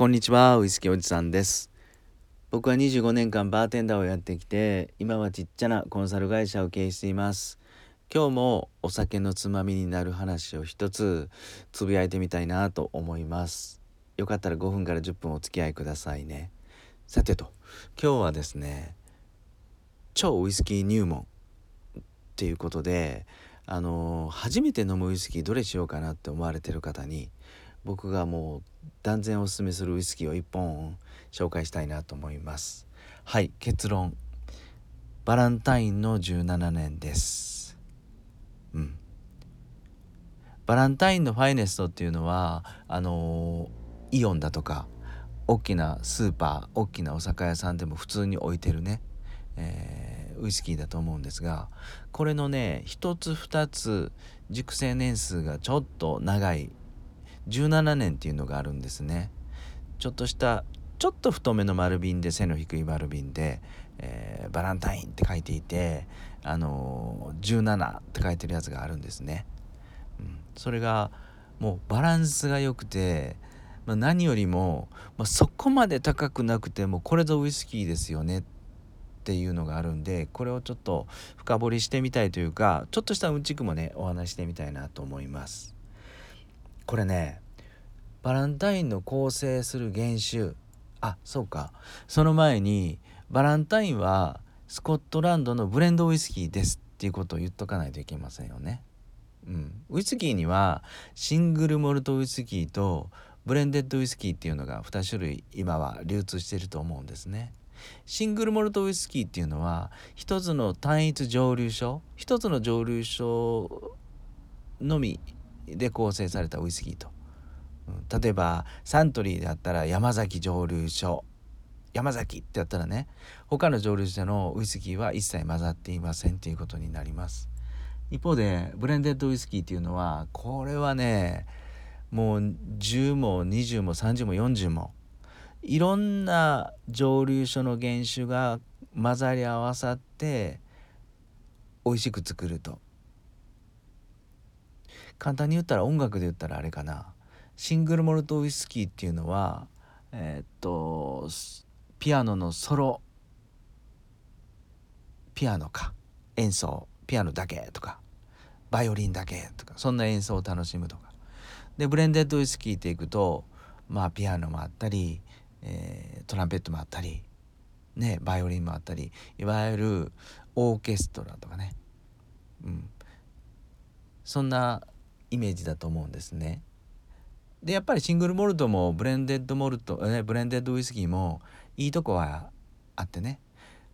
こんにちはウイスキーおじさんです。僕は25年間バーテンダーをやってきて今はちっちゃなコンサル会社を経営しています。今日もお酒のつまみになる話を一つつぶやいてみたいなと思います。よかったら5分から10分お付き合いくださいね。さてと今日はですね超ウイスキー入門。っていうことであの初めて飲むウイスキーどれしようかなって思われてる方に僕がもう断然おすすめするウイスキーを1本紹介したいなと思います。はい結論。バランタインの17年です。うん。バランタインのファイネストっていうのはあのイオンだとか大きなスーパー大きなお酒屋さんでも普通に置いてるね、えー、ウイスキーだと思うんですがこれのね1つ2つ熟成年数がちょっと長い17年っていうのがあるんですね。ちょっとしたちょっと太めの丸瓶で背の低い丸瓶で、えー、バランタインって書いていてあのー、17って書いてるやつがあるんですね、うん、それがもうバランスが良くて、まあ、何よりも、まあ、そこまで高くなくてもこれぞウイスキーですよね。っていうのがあるんでこれをちょっと深掘りしてみたいというかちょっとしたうんちくもねお話してみたいなと思います。これねバランタインの構成する原種あそうかその前にバランタインはスコットランドのブレンドウイスキーですっていうことを言っとかないといけませんよね。うん、ウイスキーにはシングルモルトウイスキーとブレンデッドウイスキーっていうのが2種類今は流通していると思うんですね。シングルモルトウイスキーっていうのは一つの単一蒸留所一つの蒸留所のみで構成されたウイスキーと、うん、例えばサントリーであったら山崎蒸留所。山崎ってやったらね他の蒸留所のウイスキーは一切混ざっていませんっていうことになります。一方でブレンデッドウイスキーっていうのはこれはねもう10も20も30も40もいろんな蒸留所の原酒が混ざり合わさって美味しく作ると。簡単に言ったら音楽で言ったらあれかな。シングルモルトウイスキーっていうのはえー、っとピアノのソロピアノか。演奏。ピアノだけとか。バイオリンだけとか。そんな演奏を楽しむとか。でブレンデッドウイスキーっていくとまあピアノもあったり、えー、トランペットもあったりねバイオリンもあったりいわゆるオーケストラとかね、うん、そんなイメージだと思うんですね。でやっぱりシングルモルトもブレンデッドモルト、ね、ブレンデッドウイスキーもいいとこはあってね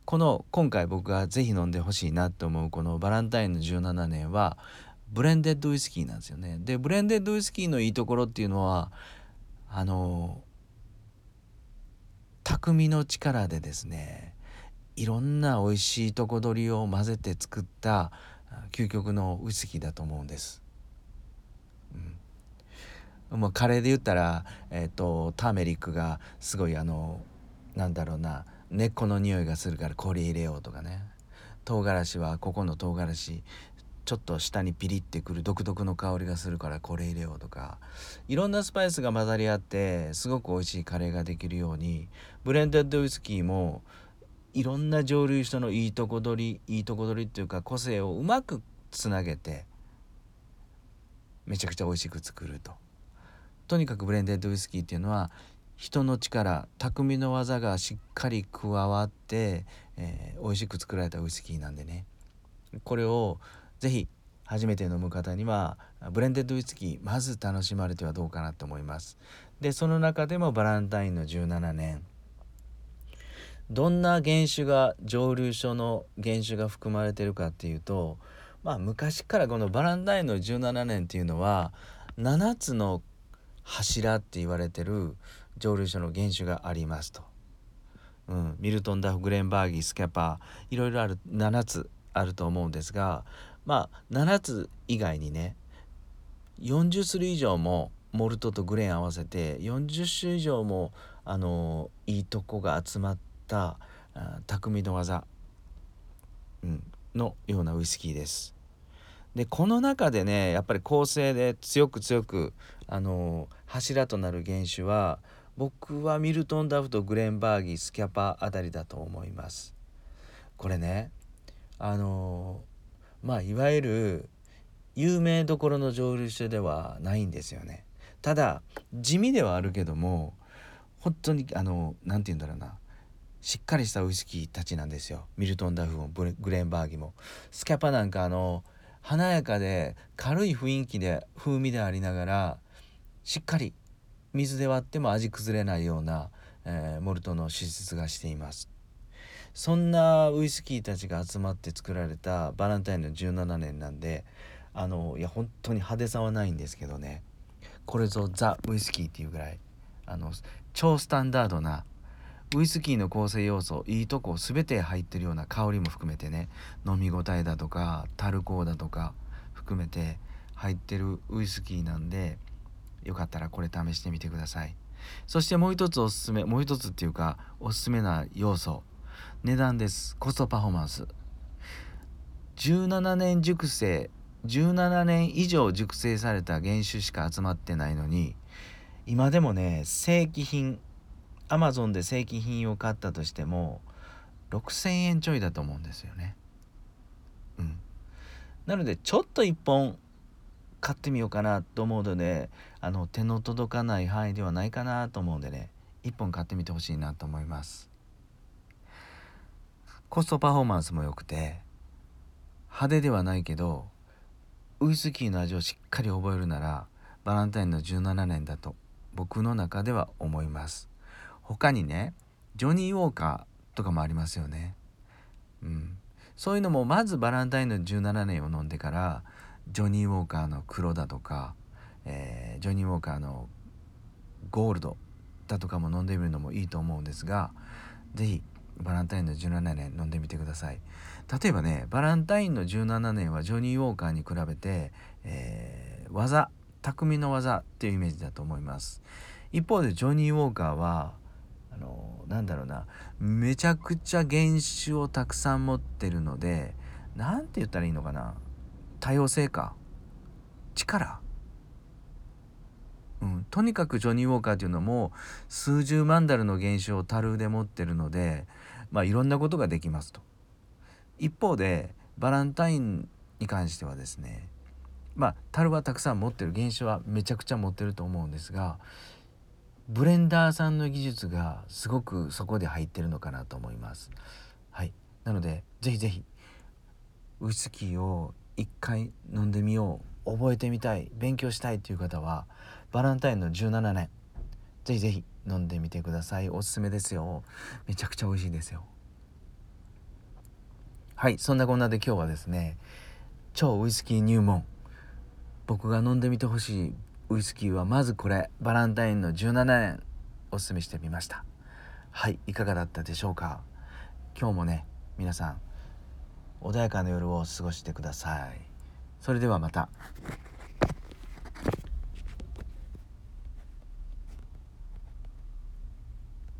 この今回僕が是非飲んでほしいなと思うこのバランタインの17年はブレンデッドウイスキーなんですよね。でブレンデッドウイスキーのいいところっていうのはあの匠の力でですねいろんな美味しいとこ取りを混ぜて作った究極のウイスキーだと思うんです。もうカレーで言ったら、えーと、ターメリックがすごいあのなんだろうな根っこの匂いがするからこれ入れようとかね唐辛子はここの唐辛子ちょっと下にピリってくる独特の香りがするからこれ入れようとかいろんなスパイスが混ざり合ってすごく美味しいカレーができるようにブレンデッドウイスキーもいろんな蒸留所のいいとこ取りいいとこ取りっていうか個性をうまくつなげてめちゃくちゃ美味しく作ると。とにかくブレンデッドウイスキーっていうのは人の力匠の技がしっかり加わって、えー、美味しく作られたウイスキーなんでね。これを是非初めて飲む方にはブレンデッドウイスキーまず楽しまれてはどうかなと思います。でその中でもバランタインの17年。どんな原種が蒸留所の原種が含まれてるかっていうとまあ昔からこのバランタインの17年っていうのは7つの柱って言われてる蒸留所の原種がありますと。うん、ミルトン・ダフ・グレンバーギースキャパーいろいろある7つあると思うんですがまあ7つ以外にね40種類以上もモルトとグレーン合わせて40種以上もあのいいとこが集まった匠の技、うん、のようなウイスキーです。でこの中でねやっぱり構成で強く強くあの柱となる原種は僕はミルトンダフとグレンバーギースキャパあたりだと思います。これねあのまあいわゆる有名どころの蒸留所ではないんですよね。ただ地味ではあるけども本当にあの何て言うんだろうなしっかりしたウイスキーたちなんですよ。ミルトン・ダフもグレンバーギも。スキャパなんかあの華やかで軽い雰囲気で風味でありながらしっかり水で割っても味崩れないような、えー、モルトの資質がしています。そんなウイスキーたちが集まって作られたバランタインの17年なんであのいや本当に派手さはないんですけどね。これぞザ・ウイスキーっていうぐらいあの超スタンダードなウイスキーの構成要素いいとこ全て入ってるような香りも含めてね飲み応えだとかタルコーだとか含めて入ってるウイスキーなんでよかったらこれ試してみてください。そしてもう一つおすすめもう一つっていうかおすすめな要素。値段です。コストパフォーマンス。17年熟成17年以上熟成された原酒しか集まってないのに今でもね正規品アマゾンで正規品を買ったとしても6,000円ちょいだと思うんですよね。うん、なのでちょっと1本買ってみようかなと思うのであの手の届かない範囲ではないかなと思うんでね1本買ってみてほしいなと思います。コストパフォーマンスも良くて派手ではないけどウイスキーの味をしっかり覚えるならバランタインの17年だと僕の中では思います。他にねジョニー・ウォーカーとかもありますよね。うん、そういうのもまずバランタインの17年を飲んでからジョニー・ウォーカーの黒だとか、えー、ジョニー・ウォーカーのゴールドだとかも飲んでみるのもいいと思うんですが是非バランタインの17年飲んでみてください。例えばねバランタインの17年はジョニー・ウォーカーに比べて、えー、技匠の技っていうイメージだと思います。一方でジョニー・ウォーカーはあのなんだろうな。めちゃくちゃ原種をたくさん持ってるので何て言ったらいいのかな。多様性か。力。うん、とにかくジョニー・ウォーカーというのも数十万ダルの原種を樽で持ってるので、まあ、いろんなことができますと。一方でバランタインに関してはですねまあ樽はたくさん持ってる。原種はめちゃくちゃ持ってると思うんですがブレンダーさんの技術がすごくそこで入ってるのかなと思います。はい、なのでぜひぜひウイスキーを一回飲んでみよう。覚えてみたい。勉強したいという方はバランタインの17年ぜひぜひ飲んでみてください。おすすめですよ。めちゃくちゃ美味しいですよ。はい。そんなこんなで今日はですね超ウイスキー入門。僕が飲んでみてほしいウイスキーはまずこれバランタインの17円おすすめしてみました。はいいかがだったでしょうか？今日もね皆さん穏やかな夜を過ごしてください。それではまた。